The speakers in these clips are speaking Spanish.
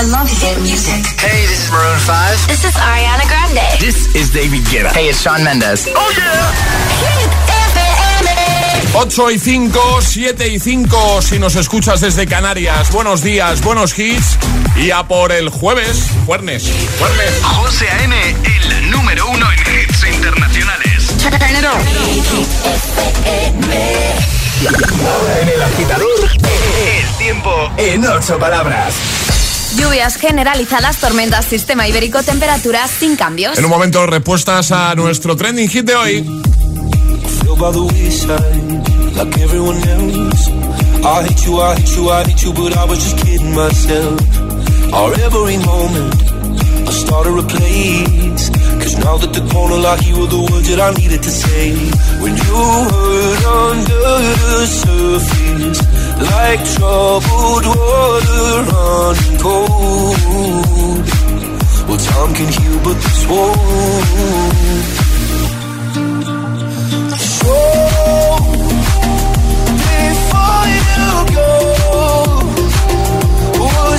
I love hit music. Hey, this is Maroon 5. This is Ariana Grande. This is David Guetta. Hey, it's Sean Mendes. Oh yeah. Hit FM. 8 y 5, 7 y 5 si nos escuchas desde Canarias. Buenos días, buenos hits. Y a por el jueves, jueves, jueves. José A.M., el número uno en hits internacionales. En el agitador, El tiempo en ocho palabras. Lluvias generalizadas, tormentas, sistema ibérico, temperaturas sin cambios. En un momento, respuestas a nuestro trending hit de hoy. I hate you, I hate you, I hate you, but I was just kidding myself. Our every moment, I started a place. Cause now that the corner lock, you were the words that I needed to say. When you hurt under the surface, like troubled water running cold. Well, time can heal, but this won't. So, before you go,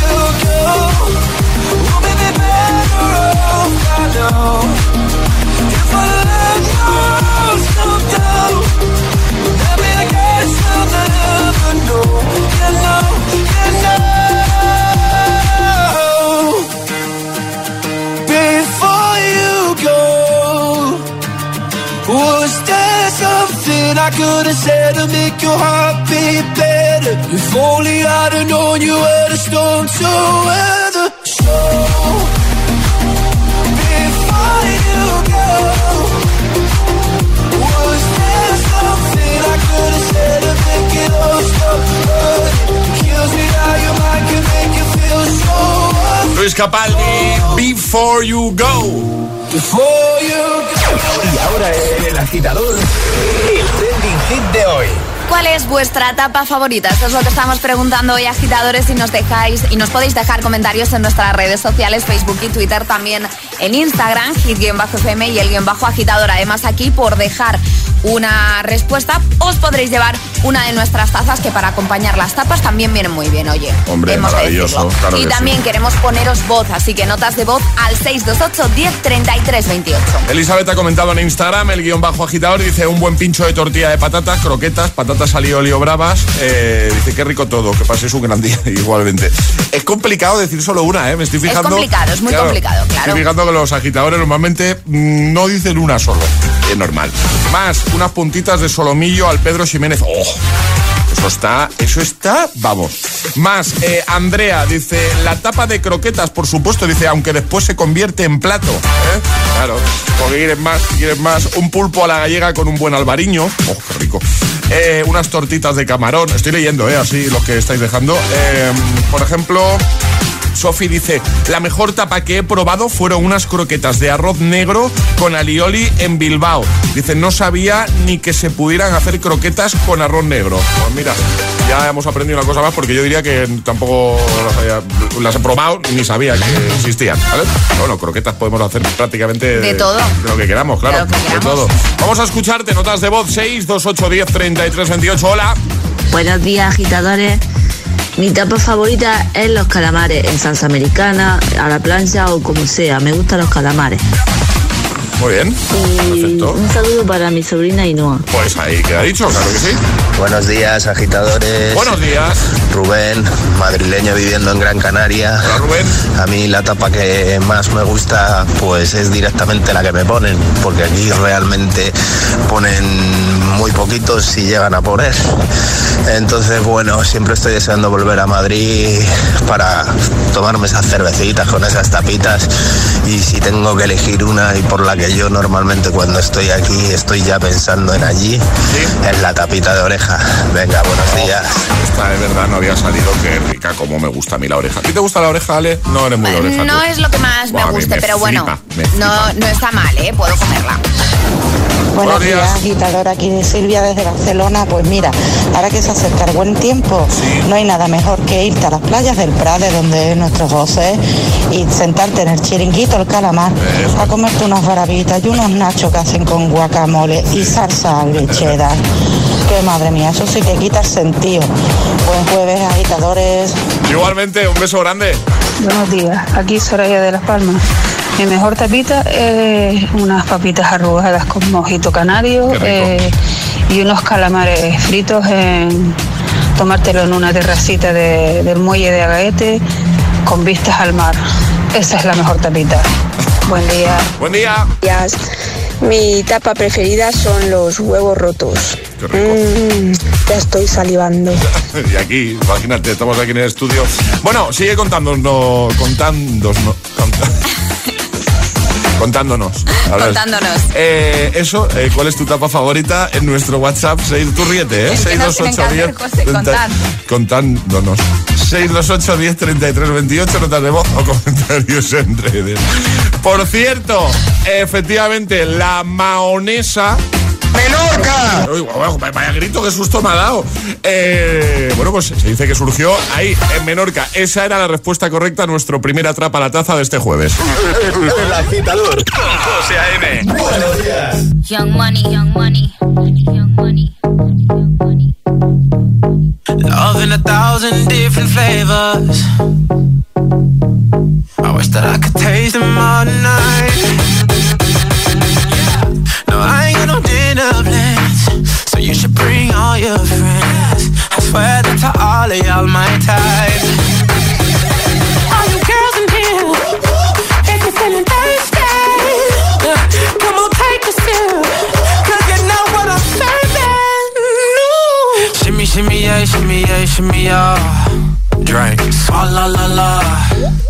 you go. We'll be better off by now. If I let I guess I'll never know. You know, you know. Before you go, was there something I could have said to make your heart beat better? If only I'd have known you were the storm to weather. So, before you go, was there something I could have said to make it all stop hurting? Kills me how your mind can make you feel so Luis Capaldi, Before You Go. Before you go. Y ahora el agitador, el trending hit de hoy. ¿Cuál es vuestra etapa favorita? Esto es lo que estamos preguntando hoy, agitadores, y nos dejáis y nos podéis dejar comentarios en nuestras redes sociales, Facebook y Twitter, también en Instagram, hit-fm y el guion bajo agitador. Además, aquí por dejar una respuesta, os podréis llevar una de nuestras tazas que para acompañar las tapas también vienen muy bien, oye. Hombre, de maravilloso, claro y que también sí. queremos poneros voz, así que notas de voz al 628 10 33 28. Elizabeth ha comentado en Instagram, el guion bajo agitador, dice un buen pincho de tortilla de patatas, croquetas, patatas al lío bravas. Eh, dice qué rico todo, que paséis un gran día igualmente. Es complicado decir solo una, ¿eh? Me estoy fijando. complicado, es muy complicado, claro. Estoy fijando que los agitadores normalmente mm, no dicen una solo. Es normal. Más, unas puntitas de solomillo al Pedro Ximénez. ¡Oh! Eso está, eso está, vamos. Más, eh, Andrea dice, la tapa de croquetas, por supuesto, dice, aunque después se convierte en plato. ¿eh? Claro, porque más, quieres más. Un pulpo a la gallega con un buen albariño. Oh, qué rico. Eh, unas tortitas de camarón. Estoy leyendo, ¿eh? Así los que estáis dejando. Eh, por ejemplo, Sofi dice, la mejor tapa que he probado fueron unas croquetas de arroz negro con alioli en Bilbao. Dice, no sabía ni que se pudieran hacer croquetas con arroz negro. Pues mira, ya hemos aprendido una cosa más porque yo diría que tampoco las, había- las he probado ni sabía que existían. ¿vale? Bueno, croquetas podemos hacer prácticamente De todo. de lo que queramos, claro. De que queramos. todo. Vamos a escucharte, notas de voz 6, 2, 8, 10, 33, 28. Hola. Buenos días, agitadores. Mi tapa favorita es los calamares en salsa americana, a la plancha o como sea. Me gustan los calamares. Muy bien. Y Perfecto. un saludo para mi sobrina Ainhoa. Pues ahí queda dicho, claro que sí. Buenos días, agitadores. Buenos días. Rubén, madrileño viviendo en Gran Canaria. Hola, Rubén. A mí la tapa que más me gusta pues es directamente la que me ponen, porque aquí realmente ponen muy poquitos si llegan a poner. Entonces, bueno, siempre estoy deseando volver a Madrid para tomarme esas cervecitas con esas tapitas y si tengo que elegir una y por la que yo normalmente cuando estoy aquí estoy ya pensando en allí, en la tapita de oreja. Venga, buenos días. Esta de verdad no había salido, qué rica, como me gusta a mí la oreja. ¿A ti te gusta la oreja, Ale? No eres muy oreja. No tú. es lo que más me me pero bueno, flipa, no, no está mal, ¿eh? Puedo comerla. Buenos Buenos días, agitadora aquí de Silvia desde Barcelona. Pues mira, ahora que se acerca el buen tiempo, no hay nada mejor que irte a las playas del Prade, donde es nuestro José, y sentarte en el chiringuito, el calamar, a comerte unas barabitas y unos nachos que hacen con guacamole y salsa al cheddar. Que madre mía, eso sí que quita el sentido. Buen jueves, agitadores. Igualmente, un beso grande. Buenos días, aquí Soraya de Las Palmas. Mi mejor tapita es unas papitas arrugadas con mojito canario eh, y unos calamares fritos en tomártelo en una terracita de- del muelle de Agaete con vistas al mar. Esa es la mejor tapita. Buen día. Buen día. días. Mi tapa preferida son los huevos rotos. Qué rico. Mm, ya estoy salivando. Y aquí, imagínate, estamos aquí en el estudio. Bueno, sigue contándonos, contándonos, contándonos. Ver. Contándonos. Eh, eso, eh, ¿cuál es tu tapa favorita? En nuestro WhatsApp, 6, tú ríete, ¿eh? Es que nos tienen que hacer, José, contar. Contándonos. 628 10 33 28, notas de voz o comentarios en redes. Por cierto, efectivamente, la maonesa. ¡Menorca! Uy, guau, guau, vaya grito, qué susto me ha dado. Eh, bueno, pues se dice que surgió ahí, en Menorca. Esa era la respuesta correcta a nuestro primer atrapa la taza de este jueves. El agitador. Con José A.M. Buenos días. Young money, young money, young money, young money. Love in a thousand different flavors. I wish that I could taste them all night. Your friends. I swear that to all of y'all my type. All you girls in here, if you're feeling thirsty, come on, take a sip. Cause you know what I'm serving. No. Shimmy, shimmy, yeah, shimmy, yeah, shimmy, yeah. Drink. Swalla la la.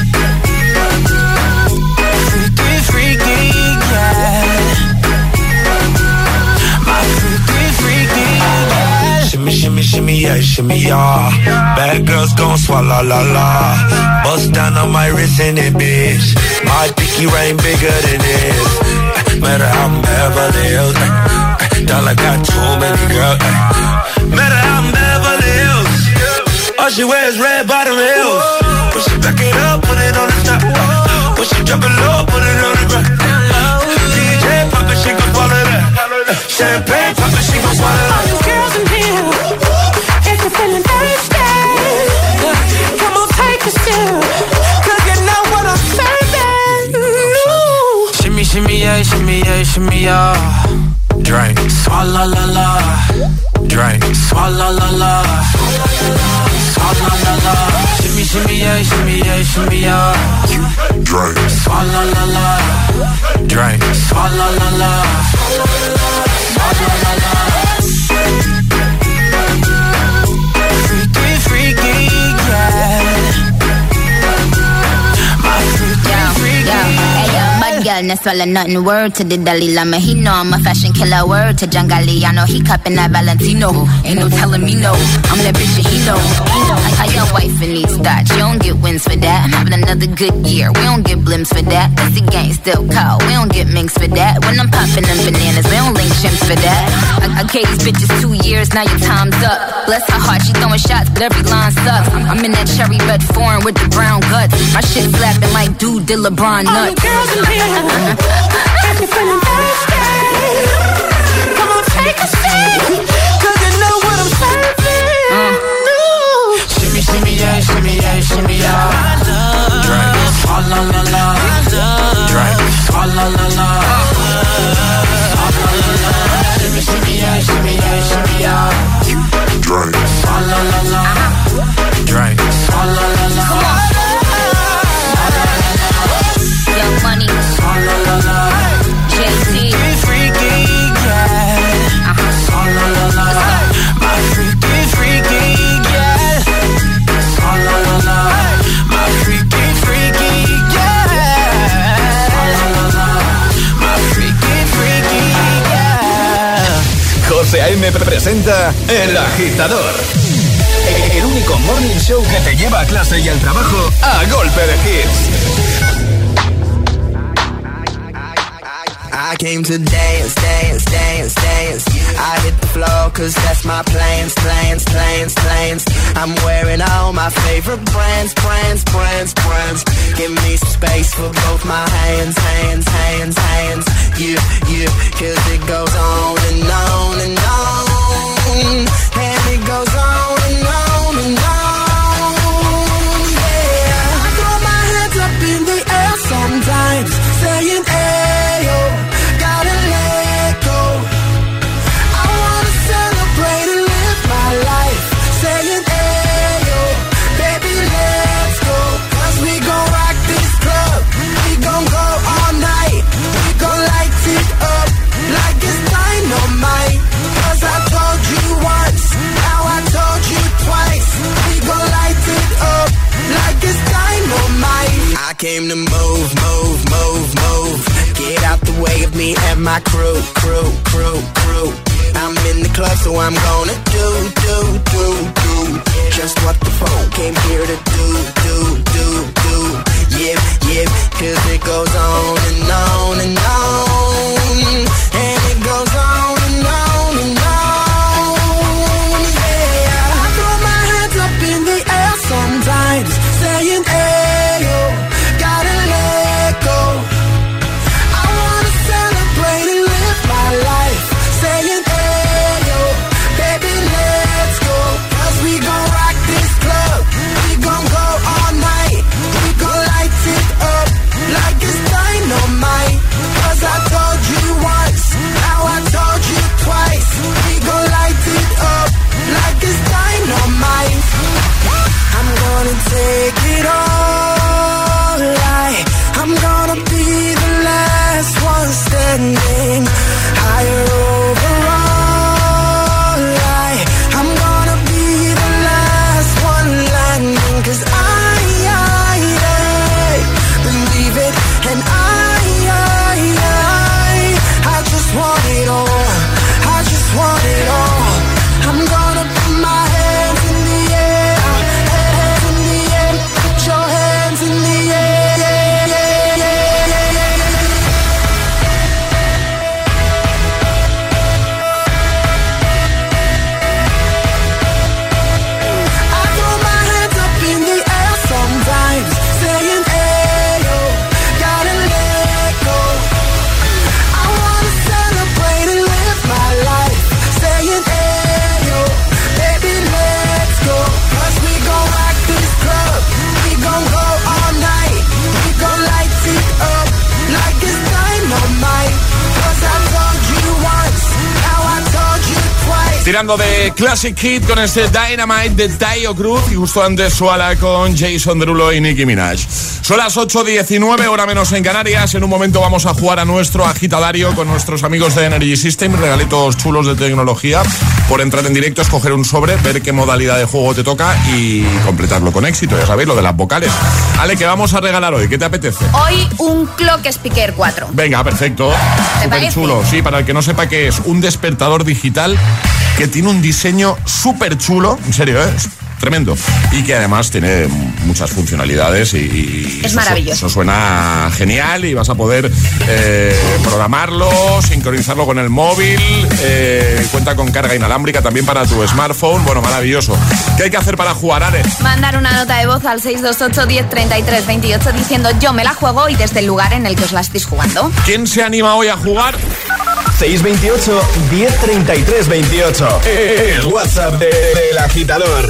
Shimmy, yeah, shimmy, yeah. Bad girls gon' swallow la la. Bust down on my wrist in it, bitch. My pinky ring bigger than this. Eh, matter how I'm Beverly Hills. Eh, eh. Dollar got too many girls. Matter how I'm Beverly Hills. All she wears red bottom heels. When she back it up, put it on the top. When she drop it low, put it on the ground. DJ pop it, she gon' follow that. Champagne pop it, she gon' swallow that. All you girls in here, Cause you know what I'm serving. Shimmy, shimmy, yeah, shimmy, yeah, shimmy, yeah. Drink. Swalla la la. Drink. Swalla la la. Swalla la la. Shimmy, shimmy, yeah, shimmy, yeah, shimmy, yeah. Drink. Swalla la la. Drink. Swalla la la. Swalla la la. Swallowing, swallowing nothing. Word to the Dalai Lama. He know I'm a fashion killer. Word to John Galliano. He cupping that Valentino. Ain't no telling me no. I'm that bitch that he know. I, I your wife and needs that. You don't get wins for that. I'm having another good year. We don't get blimps for that. That's the gang still cold. We don't get minks for that. When I'm popping them bananas, we don't link chimps for that. I, I gave these bitches two years, now your time's up. Bless her heart, she throwing shots, but every line sucks. I'm in that cherry red foreign with the brown guts. My shit slapping like dude did LeBron nuts. All the girls in here, got me feeling thirsty. Come on, take a seat, Yeah, shimmy, yeah, shimmy, yeah. Drink. Oh, la, la, la. Drink. Oh, la, la, la. Oh, la, la. Shimmy, shimmy, shimmy, yeah, shimmy, yeah. Oh, la, la, la. Drink. Oh, la, la, la. A.M. presenta El Agitador. El único morning show que te lleva a clase y al trabajo a golpe de hits. I came to dance, dance, dance, dance. I hit the floor cause that's my plans, plans, plans, plans. I'm wearing all my favorite brands, brands, brands, brands. Give me some space for both my hands, hands, hands, hands. You, you, cause it goes on and on and on. And it goes on and on and on. Came to move, move, move, move. Get out the way of me and my crew, crew, crew, crew. I'm in the club, so I'm gonna do, do, do, do. Just what the phone came here to do, do, do, do. Yeah, yeah, cause it goes on and on and on. Classic Hit con este Dynamite de Tayo Cruz y justo antes Suala con Jason Derulo y Nicki Minaj. Son las 8.19, hora menos en Canarias. En un momento vamos a jugar a nuestro agitadario con nuestros amigos de Energy System. Regalitos chulos de tecnología. Por entrar en directo, escoger un sobre, ver qué modalidad de juego te toca y completarlo con éxito. Ya sabéis, lo de las vocales. Ale, ¿qué vamos a regalar hoy? ¿Qué te apetece? Hoy un Clock Speaker 4. Venga, perfecto. ¿Te Súper chulo. Sí, para el que no sepa qué es, un despertador digital que tiene un diseño súper chulo. En serio, ¿eh? Tremendo. Y que además tiene muchas funcionalidades y, y Es maravilloso. Eso suena genial y vas a poder eh, programarlo, sincronizarlo con el móvil. eh, cuenta con carga inalámbrica también para tu smartphone. Bueno, maravilloso. ¿Qué hay que hacer para jugar, Ale? Mandar una nota de voz al 628 10 33 28 diciendo yo me la juego y desde el lugar en el que os la estéis jugando. ¿Quién se anima hoy a jugar? 628 1033 28. El WhatsApp de- del agitador.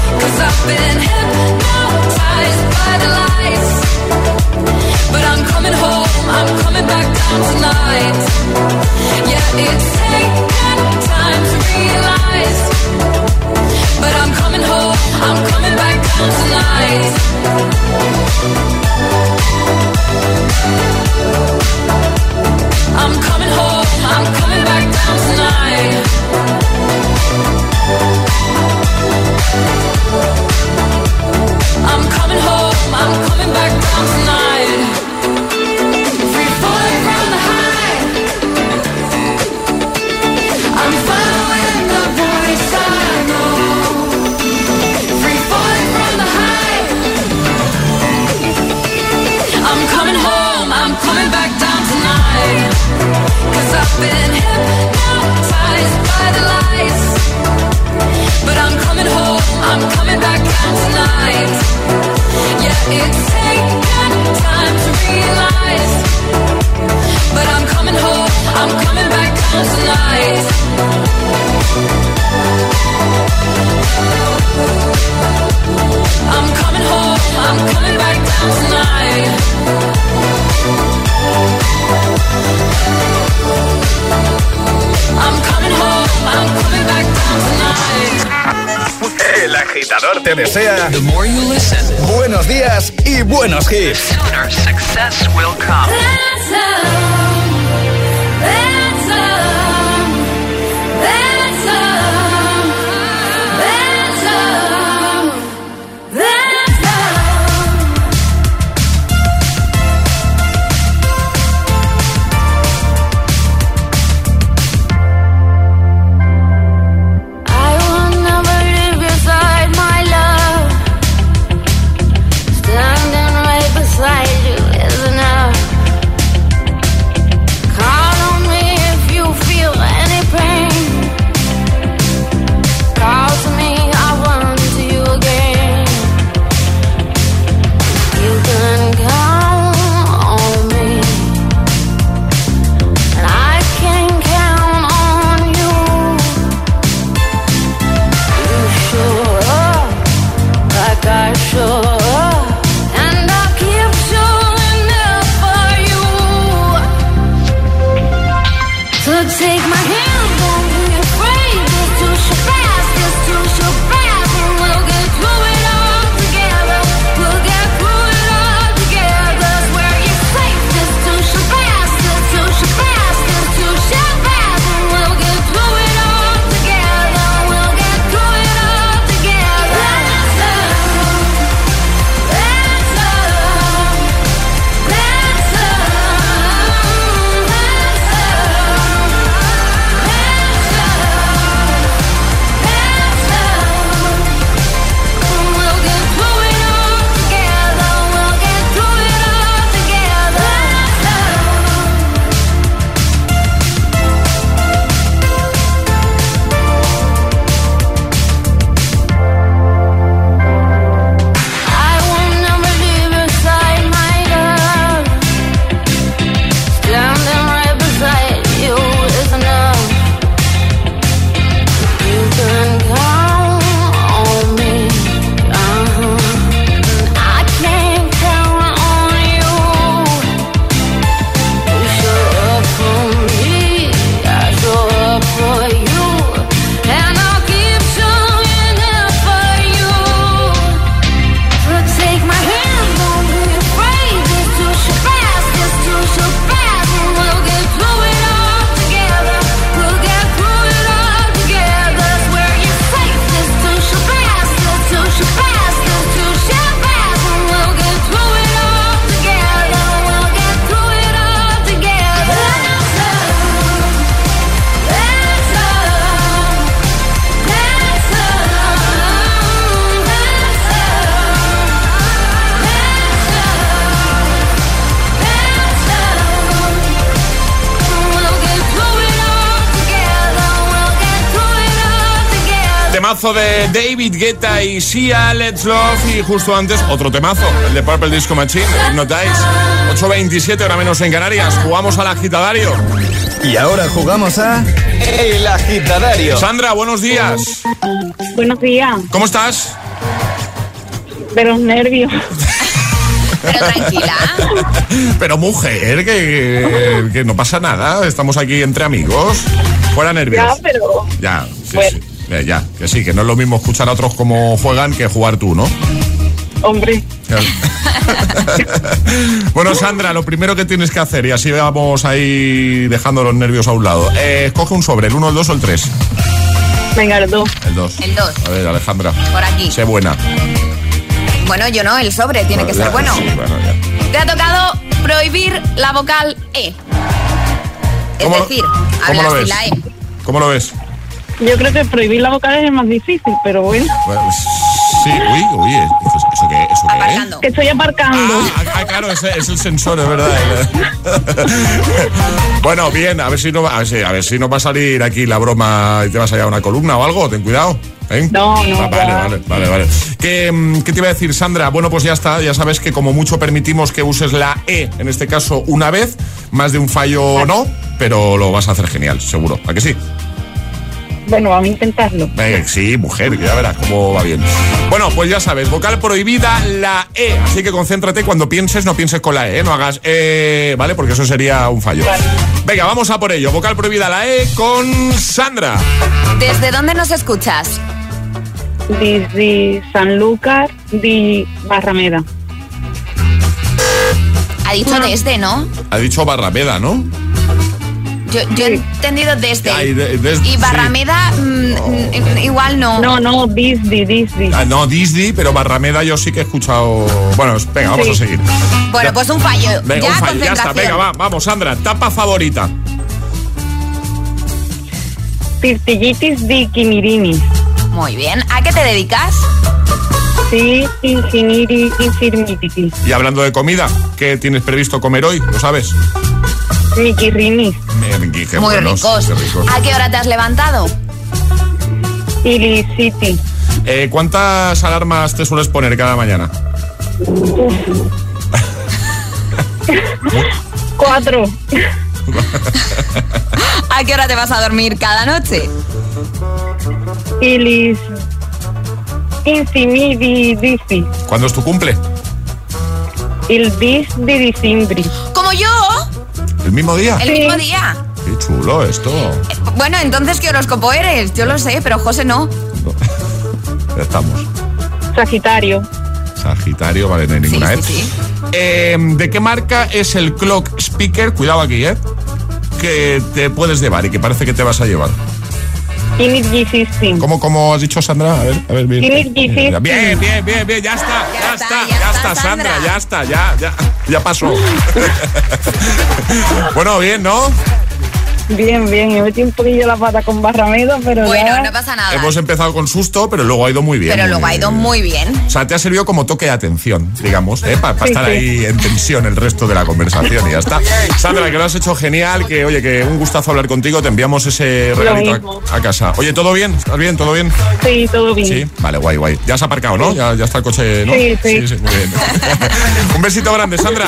Temazo de David Guetta y Sia, Let's Love. Y justo antes, otro temazo, el de Purple Disco Machine, Hypnotize. 8.27, ahora menos en Canarias. Jugamos al agitadario. Y ahora jugamos a El Agitadario. Sandra, buenos días. Buenos días. ¿Cómo estás? De los nervios. Pero tranquila. Pero mujer, que, que no pasa nada. Estamos aquí entre amigos. Fuera nervios. Ya, pero. Ya, sí, Bueno. sí. Eh, ya, que sí, que no es lo mismo escuchar a otros cómo juegan que jugar tú, ¿no? Hombre. bueno, Sandra, lo primero que tienes que hacer, y así vamos ahí dejando los nervios a un lado, eh, escoge un sobre, el 1, el 2 o el 3. Venga, el dos. El 2. El 2. A ver, Alejandra. Por aquí. Sé buena. Bueno, yo no, el sobre tiene que Ya, ser bueno. sí, bueno, ya. Te ha tocado prohibir la vocal E. Es ¿Cómo lo- decir, cómo lo ves? sin la E. ¿Cómo lo ves? Yo creo que prohibir la vocal es más difícil, pero bueno. Bueno, sí, uy, uy, ¿eso, eso qué? ¿Eso qué? Aparcando. Que estoy aparcando. Ah, ah, claro, ese es el sensor, es verdad. bueno, bien, a ver si no va, a ver si, a ver si no va a salir aquí la broma y te vas a llevar una columna o algo, ten cuidado. ¿eh? No, no, Ah, vale, vale, vale, vale. ¿Qué, mm, ¿Qué te iba a decir, Sandra? Bueno, pues ya está, ya sabes que como mucho permitimos que uses la E, en este caso una vez, más de un fallo no, pero lo vas a hacer genial, seguro. ¿A que sí? Bueno, vamos a intentarlo. Eh, sí, mujer, ya verás cómo va bien. Bueno, pues ya sabes, vocal prohibida la E. Así que concéntrate cuando pienses, no pienses con la E, no hagas E, ¿vale? Porque eso sería un fallo. Venga, vamos a por ello. Vocal prohibida la E con Sandra. ¿Desde dónde nos escuchas? Desde Sanlúcar de Barrameda. Ha dicho desde, ¿no? Ha dicho Barrameda, ¿no? Yo, yo he entendido desde. Ay, de- des- y sí. Barrameda, mm, mm, igual no. No, no, Disney, Disney. Ah, no, Disney, pero Barrameda yo sí que he escuchado. Bueno, venga, vamos Sí. a seguir. Bueno, Ya. pues un fallo. Venga, ya, un fallo, ya está. Venga, va, vamos, Sandra. Tapa favorita. Tirtillitis de Quimirini. Muy bien. ¿A qué te dedicas? Sí. Y hablando de comida, ¿qué tienes previsto comer hoy? ¿Lo sabes? Miquirrini. Qué Muy buenos, ricos. qué ricos. ¿A qué hora te has levantado? Iliciti. Eh, ¿Cuántas alarmas te sueles poner cada mañana? Cuatro. ¿A qué hora te vas a dormir cada noche? Ilis. Insimidi dici. ¿Cuándo es tu cumple? Il 10 de diciembre. Como yo, ¿El mismo día? el mismo día. Qué chulo esto. Bueno, entonces, ¿qué horóscopo eres? Yo lo sé, pero José no. Ya estamos. Sagitario. Sagitario, vale, no hay ninguna, sí, ¿eh? sí. Eh, ¿De qué marca es el clock speaker? Cuidado aquí, ¿eh? Que te puedes llevar y que parece que te vas a llevar. ¿Cómo, cómo has dicho, Sandra? A ver, a ver, bien. Bien, bien, bien, bien, ya está, ya, está, ya, está, Sandra, ya está, ya, ya, ya pasó. bueno, bien, ¿no? Bien, bien. He metido un poquillo la pata con Barrameda, pero Bueno, ya... no pasa nada. Hemos empezado con susto, pero luego ha ido muy bien. Pero luego ha ido muy bien. O sea, te ha servido como toque de atención, digamos, ¿eh? para Sí, estar sí. ahí en tensión el resto de la conversación y ya está. Sandra, que lo has hecho genial, que oye, que un gustazo hablar contigo, te enviamos ese regalito a, a casa. Oye, ¿todo bien? ¿Estás bien? ¿Todo bien? Sí, todo bien. Sí, vale, guay, guay. Ya has aparcado, ¿no? Ya, ya está el coche, ¿no? Sí, sí. muy bien. un besito grande, Sandra.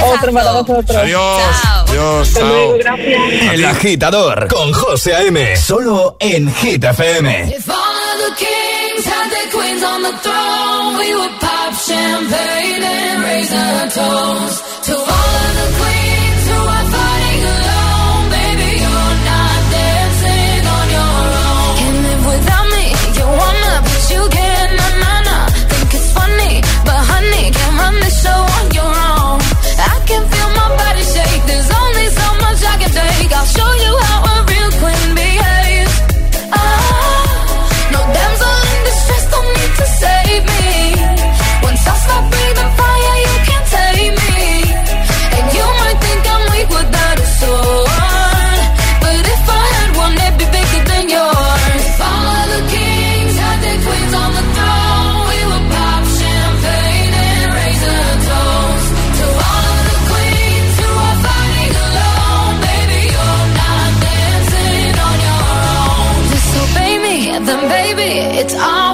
Besazo. Otro para vosotros. Adiós. Chao. Adiós. Hasta chao. luego, gracias. El Agitador con José A.M. Solo en Hit FM. If all of the kings had their queens on the throne, we would pop champagne and raise a toast it's all.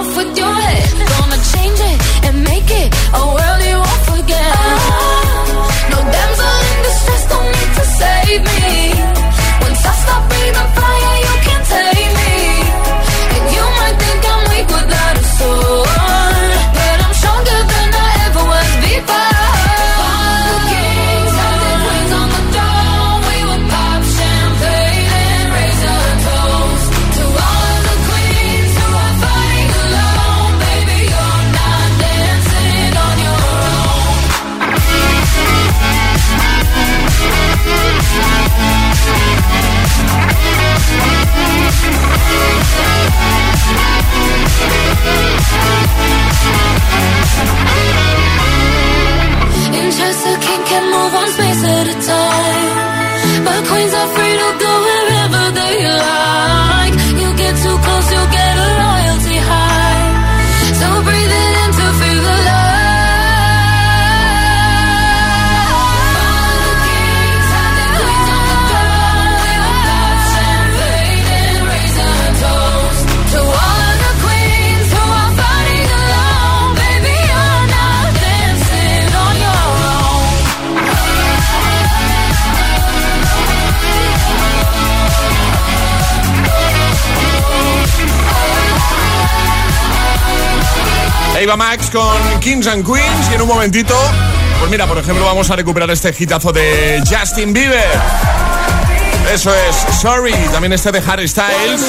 Ahí Max con Kings and Queens y en un momentito, pues mira, por ejemplo, vamos a recuperar este hitazo de Justin Bieber. Eso es, Sorry, también este de Harry Styles.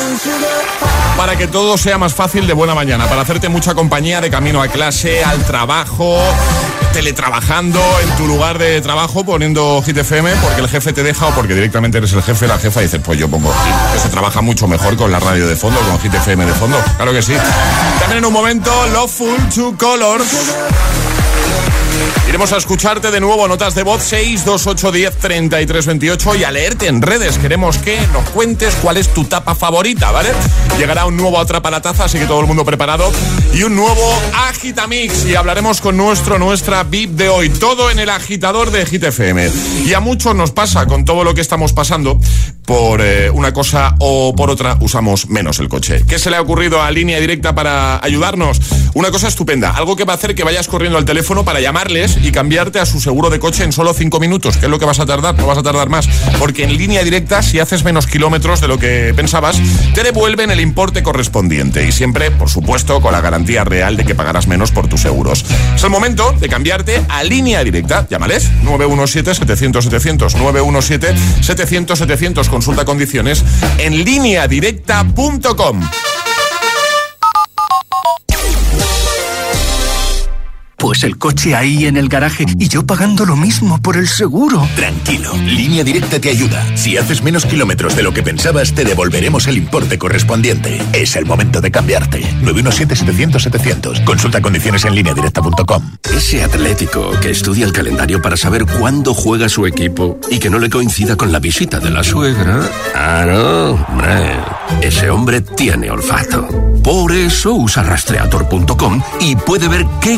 Para que todo sea más fácil de buena mañana, para hacerte mucha compañía de camino a clase, al trabajo, teletrabajando en tu lugar de trabajo poniendo Hit FM porque el jefe te deja o porque directamente eres el jefe, la jefa y dices, pues yo pongo Hit, se trabaja mucho mejor con la radio de fondo, con Hit FM de fondo. Claro que sí. También en un momento, Loveful Two Colors. Iremos a escucharte de nuevo, notas de voz 62810 3328 y a leerte en redes. Queremos que nos cuentes cuál es tu tapa favorita, ¿vale? Llegará un nuevo Atrapa la Taza, así que todo el mundo preparado. Y un nuevo Agitamix. Y hablaremos con nuestro, nuestra VIP de hoy. Todo en el agitador de Hit FM. Y a muchos nos pasa con todo lo que estamos pasando. Por eh, una cosa o por otra usamos menos el coche. ¿Qué se le ha ocurrido a línea directa para ayudarnos? Una cosa estupenda. Algo que va a hacer que vayas corriendo al teléfono para y cambiarte a su seguro de coche en solo 5 minutos. ¿Qué es lo que vas a tardar? No vas a tardar más. Porque en línea directa, si haces menos kilómetros de lo que pensabas, te devuelven el importe correspondiente. Y siempre, por supuesto, con la garantía real de que pagarás menos por tus seguros. Es el momento de cambiarte a línea directa. Llámales 917-700-700. 917-700-700. Consulta condiciones en lineadirecta.com. Pues el coche ahí en el garaje y yo pagando lo mismo por el seguro. Tranquilo, Línea Directa te ayuda. Si haces menos kilómetros de lo que pensabas, te devolveremos el importe correspondiente. Es el momento de cambiarte. 917-700-700. Consulta condiciones en lineadirecta.com. Ese atlético que estudia el calendario para saber cuándo juega su equipo y que no le coincida con la visita de la suegra. Ah, no, hombre. Ese hombre tiene olfato. Por eso usa rastreator.com y puede ver qué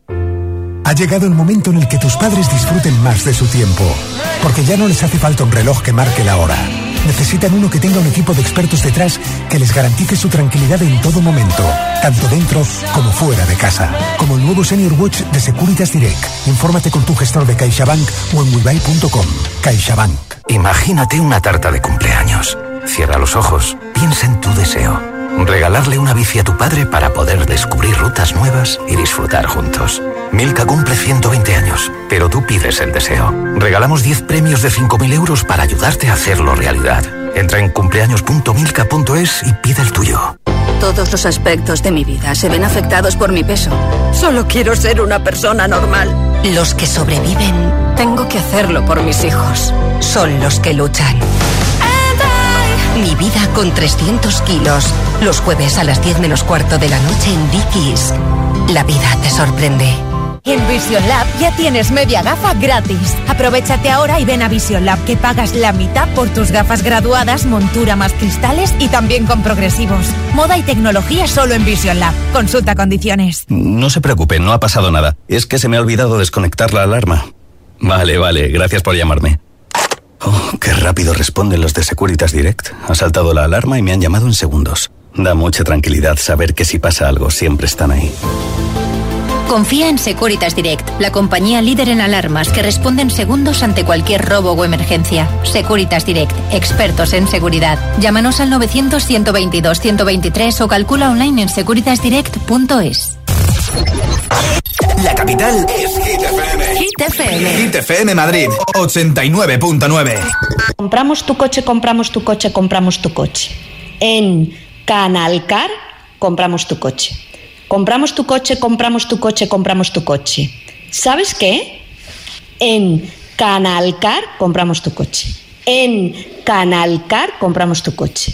Ha llegado el momento en el que tus padres disfruten más de su tiempo, porque ya no les hace falta un reloj que marque la hora. Necesitan uno que tenga un equipo de expertos detrás que les garantice su tranquilidad en todo momento, tanto dentro como fuera de casa. Como el nuevo Senior Watch de Securitas Direct. Infórmate con tu gestor de CaixaBank o en wibuy.com. CaixaBank. Imagínate una tarta de cumpleaños. Cierra los ojos, piensa en tu deseo. Regalarle una bici a tu padre para poder descubrir rutas nuevas y disfrutar juntos. Milka cumple 120 años, pero tú pides el deseo. Regalamos 10 premios de 5.000 euros para ayudarte a hacerlo realidad. Entra en cumpleaños.milka.es y pide el tuyo. Todos los aspectos de mi vida se ven afectados por mi peso. Solo quiero ser una persona normal. Los que sobreviven Tengo que hacerlo por mis hijos. son los que luchan. Mi vida con 300 kilos. Los jueves a las 10 menos cuarto de la noche en Dickies. La vida te sorprende. En Vision Lab ya tienes media gafa gratis. Aprovechate ahora y ven a Vision Lab que pagas la mitad por tus gafas graduadas, montura más cristales y también con progresivos. Moda y tecnología solo en Vision Lab. Consulta condiciones. No se preocupe, no ha pasado nada. Es que se me ha olvidado desconectar la alarma. Vale, vale, gracias por llamarme. Oh, qué rápido responden los de Securitas Direct. Ha saltado la alarma y me han llamado en segundos. Da mucha tranquilidad saber que si pasa algo siempre están ahí. Confía en Securitas Direct, la compañía líder en alarmas que responde en segundos ante cualquier robo o emergencia. Securitas Direct, expertos en seguridad. Llámanos al 900-122-123 o calcula online en securitasdirect.es. La capital es Hit FM. Hit FM. Hit FM Madrid 89.9. Compramos tu coche, compramos tu coche, compramos tu coche. En Canalcar compramos tu coche. Compramos tu coche, compramos tu coche, compramos tu coche. ¿Sabes qué? En Canalcar compramos tu coche. En Canalcar compramos tu coche.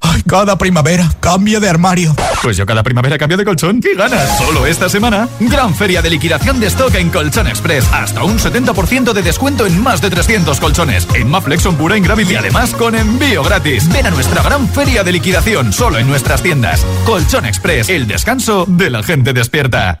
Ay, cada primavera cambia de armario. Pues yo cada primavera cambio de colchón. ¿Qué ganas? Solo esta semana, gran feria de liquidación de stock en Colchón Express. Hasta un 70% de descuento en más de 300 colchones. En Maflexon pura en Gravity, además con envío gratis. Ven a nuestra gran feria de liquidación, solo en nuestras tiendas. Colchón Express, el descanso de la gente despierta.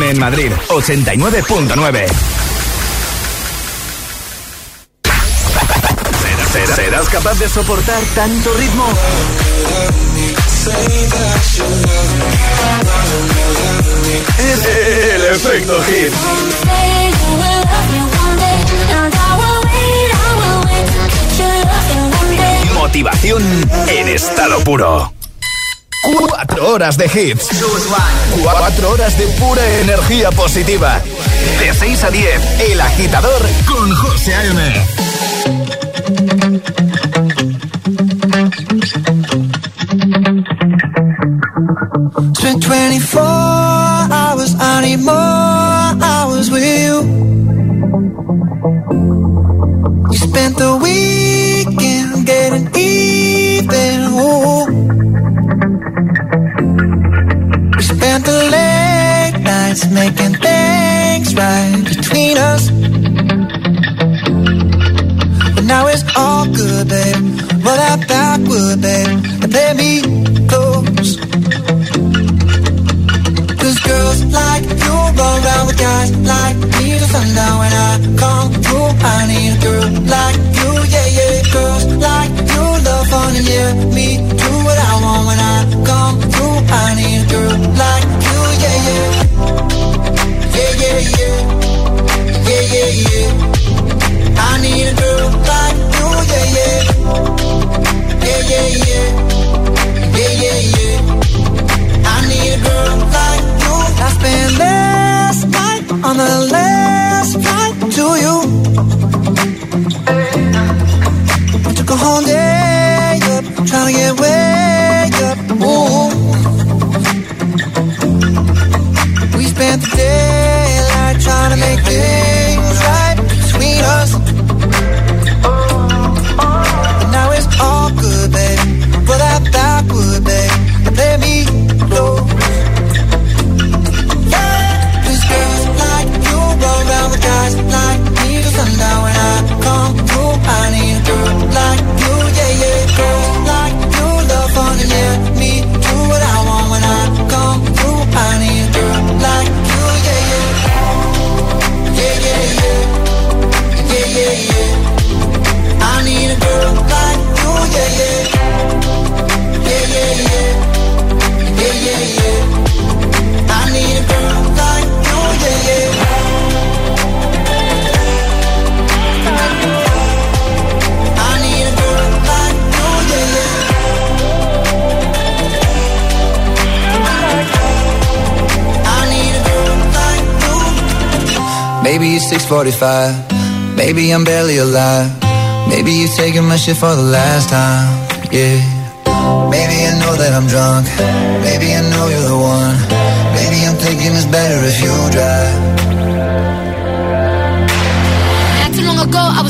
FM en Madrid, 89.9. ¿Serás, serás capaz de soportar tanto ritmo? El, el efecto hit. Motivación en estado puro. Cuatro horas de hits. Cuatro horas de pura energía positiva. De 6 a 10, El Agitador con José A.M. Spent 24 hours, I need more hours with you. You spent the weekend getting even. Ooh. We spent the late nights making things right between us. But now it's all good, babe. Roll that backward, babe, and let me close. Cause girls like you run around with guys like me till sundown when I come through. I need a girl like you, yeah, yeah. Girls like you love fun and yeah, me do when I come through. I need a girl like you, yeah, yeah. Yeah, yeah, yeah. Yeah, yeah, yeah. I need a girl like you, yeah, yeah. Yeah, yeah, yeah. Yeah, yeah, yeah. I need a girl like you. I spent last night on the last flight to you. Maybe it's 6:45. Maybe I'm barely alive. Maybe you're taking my shit for the last time. Yeah. Maybe I know that I'm drunk. Maybe I know you're the one. Maybe I'm thinking it's better if you drive. Not too long ago, I was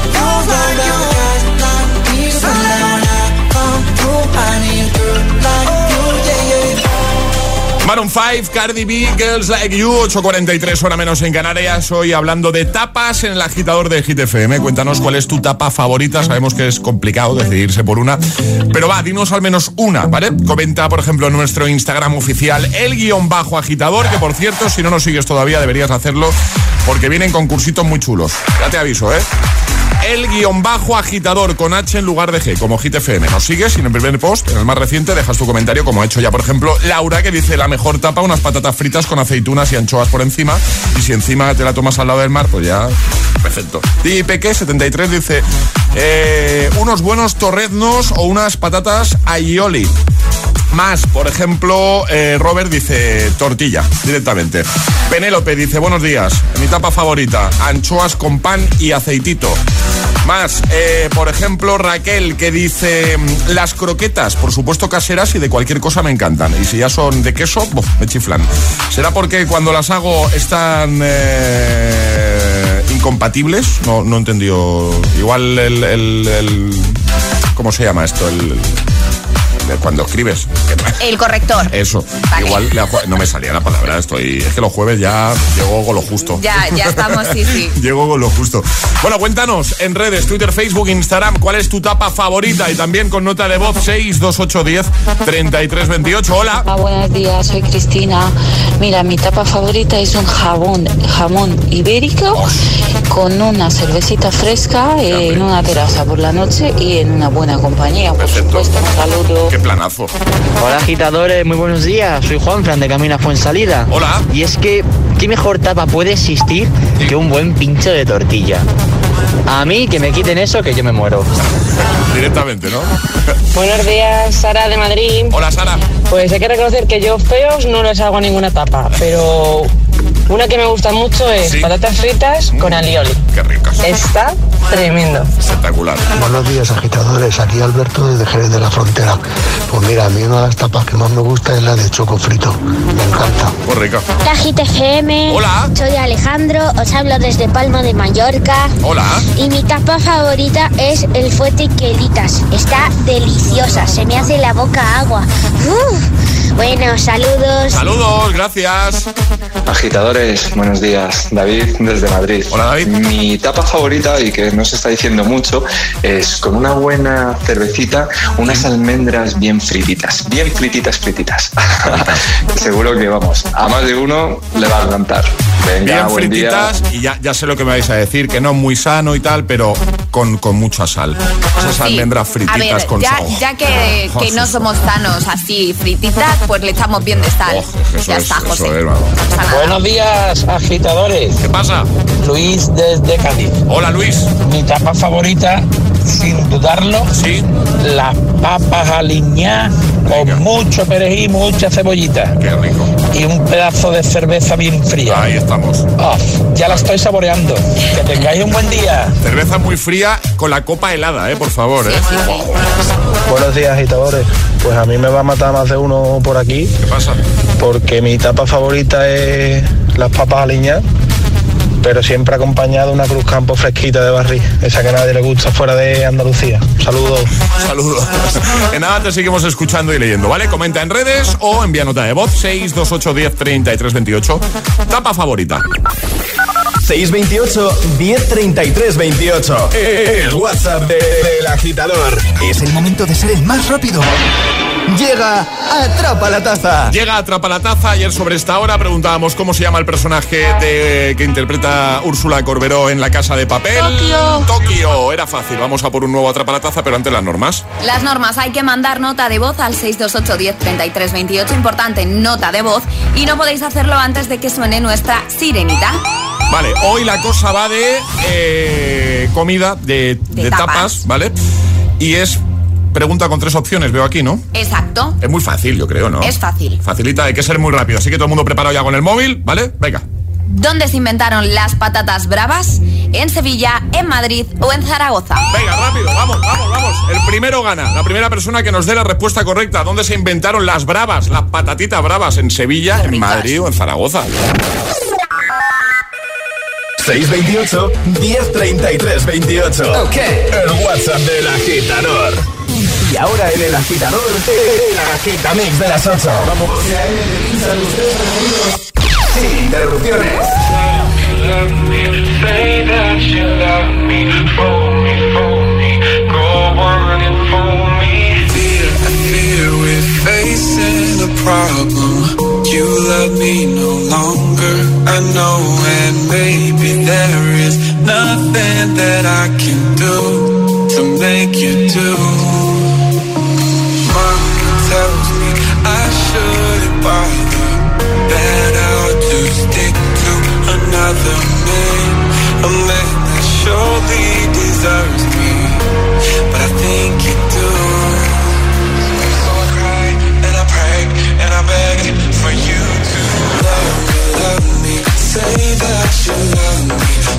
Maroon 5, Cardi B, Girls Like You, 8.43 hora menos en Canarias. Hoy hablando de tapas en el agitador de GTFM. Cuéntanos cuál es tu tapa favorita. Sabemos que es complicado decidirse por una. Pero va, dinos al menos una, ¿vale? Comenta, por ejemplo, en nuestro Instagram oficial, el guion bajo agitador, que por cierto, si no nos sigues todavía, deberías hacerlo porque vienen concursitos muy chulos. Ya te aviso, ¿eh? El guion bajo agitador con H en lugar de G, como GTFM. Nos sigues y en el primer post, en el más reciente, dejas tu comentario, como ha hecho ya, por ejemplo, Laura, que dice la mejor tapa, unas patatas fritas con aceitunas y anchoas por encima. Y si encima te la tomas al lado del mar, pues ya, perfecto. Y Peque, 73, dice eh, unos buenos torreznos o unas patatas aioli. Más, por ejemplo, eh, Robert dice tortilla, directamente. Penélope dice, buenos días, mi tapa favorita, anchoas con pan y aceitito. Más, eh, por ejemplo, Raquel que dice mm, las croquetas, por supuesto caseras y de cualquier cosa me encantan. Y si ya son de queso, me chiflan. ¿Será porque cuando las hago están eh, incompatibles? No, no he entendido. Igual el, ¿Cómo se llama esto? Cuando escribes. El corrector. Eso. Vale. Igual no me salía la palabra. Estoy. Es que los jueves ya llego con lo justo. Ya, ya estamos, sí, sí. Llego con lo justo. Bueno, cuéntanos en redes, Twitter, Facebook, Instagram, cuál es tu tapa favorita y también con nota de voz 62810 3328. Hola. Hola, buenos días, soy Cristina. Mira, mi tapa favorita es un jabón, jamón ibérico con una cervecita fresca en una terraza por la noche y en una buena compañía. Por supuesto, un saludo. Qué planazo. Hola agitadores, muy buenos días. Soy Juan Fran de Camina Fuensalida. Hola. Y es que, ¿qué mejor tapa puede existir que un buen pincho de tortilla? A mí que me quiten eso que yo me muero. Directamente, ¿no? Buenos días, Sara de Madrid. Hola, Sara. Pues hay que reconocer que yo feos no les hago ninguna tapa, pero una que me gusta mucho es patatas fritas con alioli. Qué ricas. Está tremendo. Espectacular. Buenos días, agitadores. Aquí Alberto desde Jerez de la Frontera. Pues mira, a mí una de las tapas que más me gusta es la de choco frito. Me encanta. Muy rica. Hola GTFM. Hola. Soy Alejandro, os hablo desde Palma de Mallorca. Hola. Y mi tapa favorita es el fuete quelitas. Está deliciosa, se me hace la boca agua. Uf. Bueno, saludos. Saludos, gracias. Agitadores, buenos días. David desde Madrid. Hola David. Mi tapa favorita y que no se está diciendo mucho es con una buena cervecita, unas almendras bien frititas, bien frititas, frititas. Seguro que vamos, a más de uno le va a encantar. Venga, Bien buen frititas día. y ya, ya sé lo que me vais a decir, que no muy sano y tal, pero con, con mucha sal. Esas Sí. almendras A frititas ver, con ya, sal. ya que, Oh, que no somos sanos así frititas, pues le echamos bien de sal. Eso ya es, está, eso José. es, vamos. Buenos días, agitadores. ¿Qué pasa? Luis desde Cádiz. Hola, Luis. Mi tapa favorita, sin dudarlo, sí. las papas aliñadas con mucho perejil mucha cebollita. Qué rico. Y un pedazo de cerveza bien fría. Ahí estamos. Ya la estoy saboreando. Que tengáis un buen día. Cerveza muy fría con la copa helada, eh, por favor, eh. Buenos días, agitadores. Pues a mí me va a matar más de uno por aquí. ¿Qué pasa? Porque mi tapa favorita es las papas aliñadas, pero siempre acompañada de una cruz campo fresquita de barril. Esa que a nadie le gusta fuera de Andalucía. Saludos. Saludos. En nada te seguimos escuchando y leyendo, ¿vale? Comenta en redes o envía nota de voz 628 10 33 28. Tapa favorita. 628 1033 28. El WhatsApp de- del agitador. Es el momento de ser el más rápido. Llega Atrapa la Taza. Llega Atrapa la Taza. Ayer sobre esta hora preguntábamos cómo se llama el personaje de, que interpreta Úrsula Corberó en La Casa de Papel. Tokio. Tokio. Era fácil. Vamos a por un nuevo Atrapa la Taza, pero antes las normas. Las normas, hay que mandar nota de voz al 628 10 33 28. Importante, nota de voz. Y no podéis hacerlo antes de que suene nuestra sirenita. Vale, hoy la cosa va de eh, comida, de, de tapas. tapas. ¿vale? Y es pregunta con tres opciones, veo aquí, ¿no? Exacto. Es muy fácil, yo creo, ¿no? Es fácil. Facilita, hay que ser muy rápido. Así que todo el mundo preparado ya con el móvil, ¿vale? Venga. ¿Dónde se inventaron las patatas bravas? ¿En Sevilla, en Madrid o en Zaragoza? Venga, rápido, vamos, vamos, vamos. El primero gana. La primera persona que nos dé la respuesta correcta. ¿Dónde se inventaron las bravas, las patatitas bravas? ¿En Sevilla, en Madrid o en Zaragoza? 628 1033 28. Ok. El WhatsApp del agitador. Y ahora en el agitador, el agitamix de las 8. Vamos. Sin interrupciones. You love me, no longer, I know, and there is nothing that I can do to make you do. Another man A man that surely deserves me. But I think you do So I cry and I pray and I beg For you to love me, love me. Say that you love me.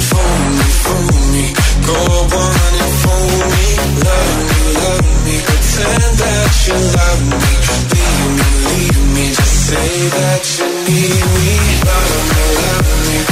Fool me, fool me. Go on and fool me. Love me, love me. Pretend that you love me. Leave me, leave me. Just say that you need me, love me, love me.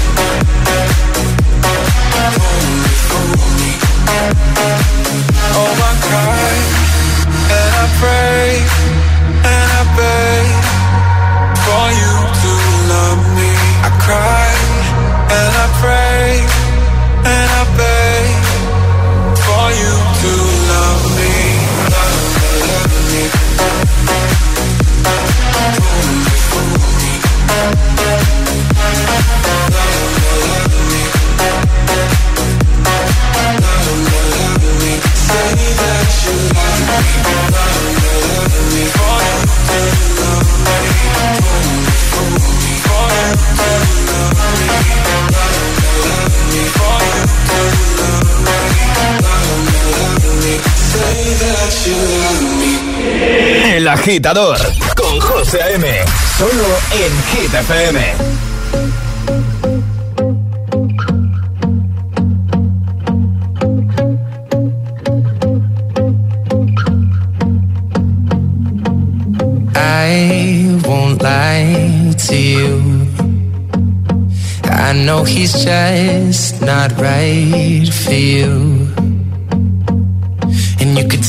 agitador con José M. Solo en Hit FM. I won't lie to you. I know he's just not right for you.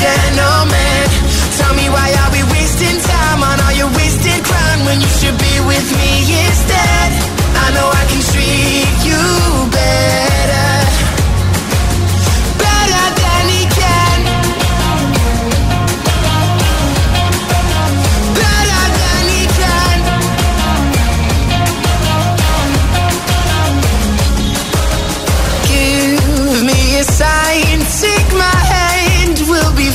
gentleman. Tell me why are we wasting time on all your wasted crown when you should be with me instead? I know I can treat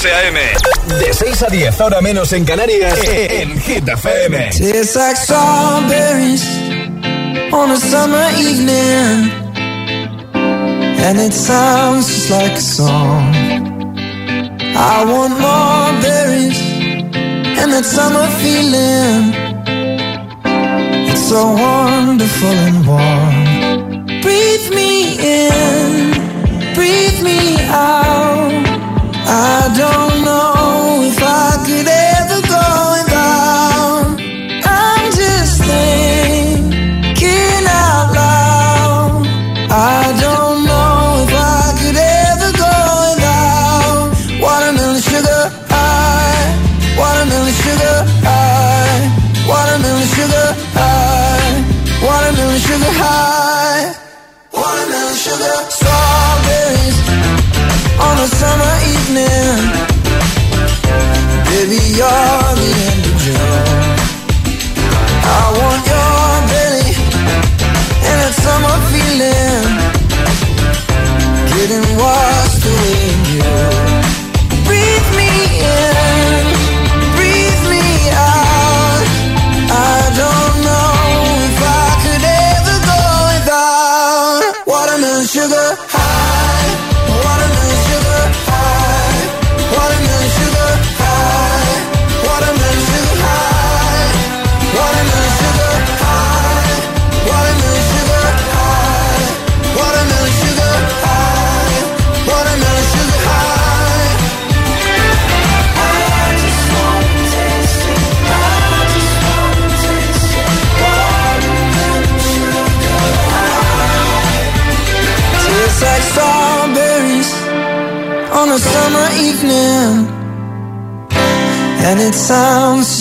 José A.M. De 6 a 10, ahora menos en Canarias, en Hit FM. Tastes like strawberries on a summer evening. And it sounds just like a song. I want more berries and that summer feeling. It's so wonderful and warm. Breathe me in, breathe me out. I don't know if I could ever go without. I'm just thinking out loud. I don't know if I could ever go without watermelon sugar high, watermelon sugar watermelon sugar high, watermelon sugar high, watermelon sugar strawberries on a summer. Baby, you're the end of June. I want your belly and that summer feeling. Getting washed away in you.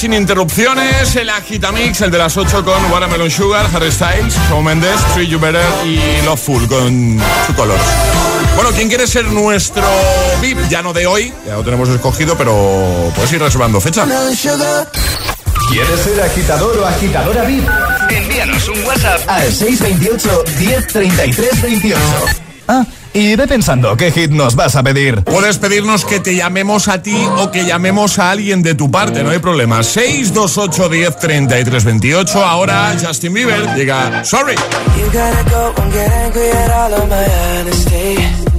sin interrupciones, el Agitamix, el de las 8 con Watermelon Sugar, Harry Styles, Shawn Mendes, Treat You Better y Loveful con su color. Bueno, ¿quién quiere ser nuestro VIP? Ya no de hoy, ya lo tenemos escogido, pero puedes ir reservando fecha. ¿Quieres ser agitador o agitadora VIP? Envíanos un WhatsApp al 628 1033 28. Ah, y ve pensando qué hit nos vas a pedir. Puedes pedirnos que te llamemos a ti o que llamemos a alguien de tu parte, no hay problema. 628 10 33 28. Ahora Justin Bieber llega Sorry. You gotta go and get angry at all of my honesty.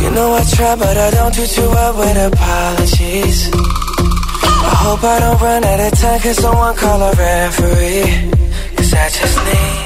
You know I try, but I don't do too well with apologies. I hope I don't run out of time, cause someone call a referee. Cause I just need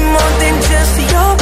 more than just your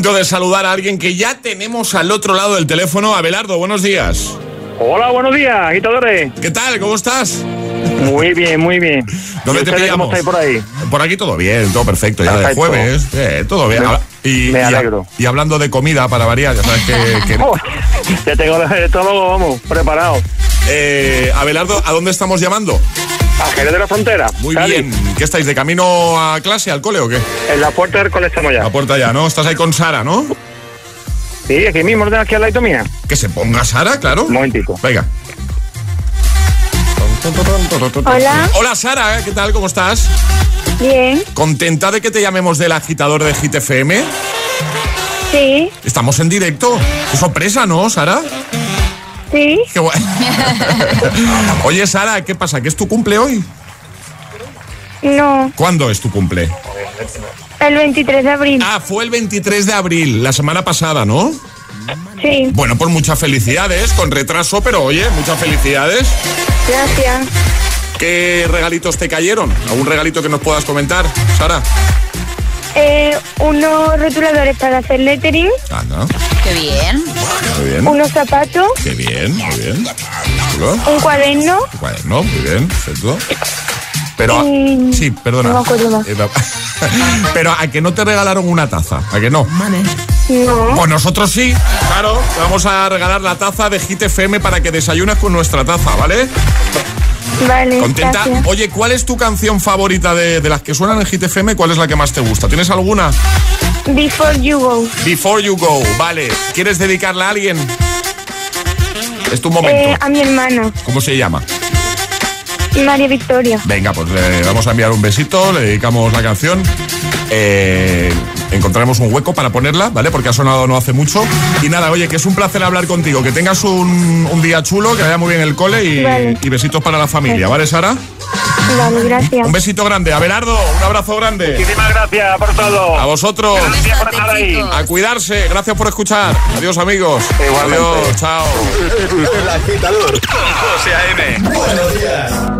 momento de saludar a alguien que ya tenemos al otro lado del teléfono. Abelardo, buenos días. Hola, buenos días, agitadores. ¿Qué tal? ¿Cómo estás? Muy bien, muy bien. ¿Dónde ¿Y te pillamos? ¿Cómo estáis por ahí? Por aquí todo bien, todo perfecto. Ya de jueves, eh, todo bien. Me- y, alegro. y hablando de comida para variar, ya sabes que... que- ya tengo el estómago, vamos, preparado. Eh, Abelardo, ¿a dónde estamos llamando? A Jerez de la Frontera. Muy Cádiz. bien. ¿Qué estáis, de camino a clase, al cole o qué? En la puerta del cole estamos ya. La puerta ya, ¿no? Estás ahí con Sara, ¿no? Sí, aquí mismo, ordenas aquí al lado mía. Que se ponga Sara, claro. Un momentito. Venga. Hola. Hola Sara, ¿eh? ¿qué tal? ¿Cómo estás? Bien. ¿Contenta de que te llamemos del agitador de Hit FM? Sí. Estamos en directo. Qué sorpresa, ¿no, Sara? Sí. Qué guay. Oye, Sara, ¿qué pasa? ¿Que es tu cumple hoy? No. ¿Cuándo es tu cumple? El 23 de abril. Ah, fue el 23 de abril, la semana pasada, ¿no? Sí. Bueno, pues muchas felicidades, con retraso, pero oye, muchas felicidades. Gracias. ¿Qué regalitos te cayeron? ¿Algún regalito que nos puedas comentar, Sara? Eh, unos rotuladores para hacer lettering, Anda, Qué bien. muy bien. unos zapatos, Qué bien, muy bien. Chulo. un cuaderno. Bueno, muy bien, perfecto. Pero, Y- sí, perdona. no me acuerdo más. No. Pero a que no te regalaron una taza, a que no. No. Pues nosotros sí, claro. Te vamos a regalar la taza de Hit FM para que desayunes con nuestra taza, ¿vale? Vale. ¿Contenta? gracias. Oye, ¿cuál es tu canción favorita de, de las que suenan en Hit FM? ¿Cuál es la que más te gusta? ¿Tienes alguna? Before you go. Before You Go, vale. ¿Quieres dedicarla a alguien? Es tu momento. Eh, a mi hermano, ¿Cómo se llama? María Victoria. Venga, pues le vamos a enviar un besito, le dedicamos la canción. Eh, encontraremos un hueco para ponerla, ¿vale? Porque ha sonado no hace mucho. Y nada, oye, que es un placer hablar contigo. Que tengas un, un día chulo, que vaya muy bien el cole y, Vale. y besitos para la familia, ¿vale, Sara? Vale, gracias. Un besito grande. Abelardo, un abrazo grande. Muchísimas gracias por todo. A vosotros. Gracias por estar ahí. A cuidarse. Gracias por escuchar. Adiós, amigos. Igualmente. Adiós, chao. El agitador con José A.M. Buenos días.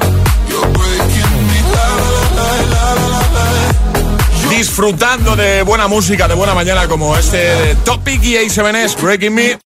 Disfrutando de buena música, de buena mañana como este Topic y A7S Breaking Me.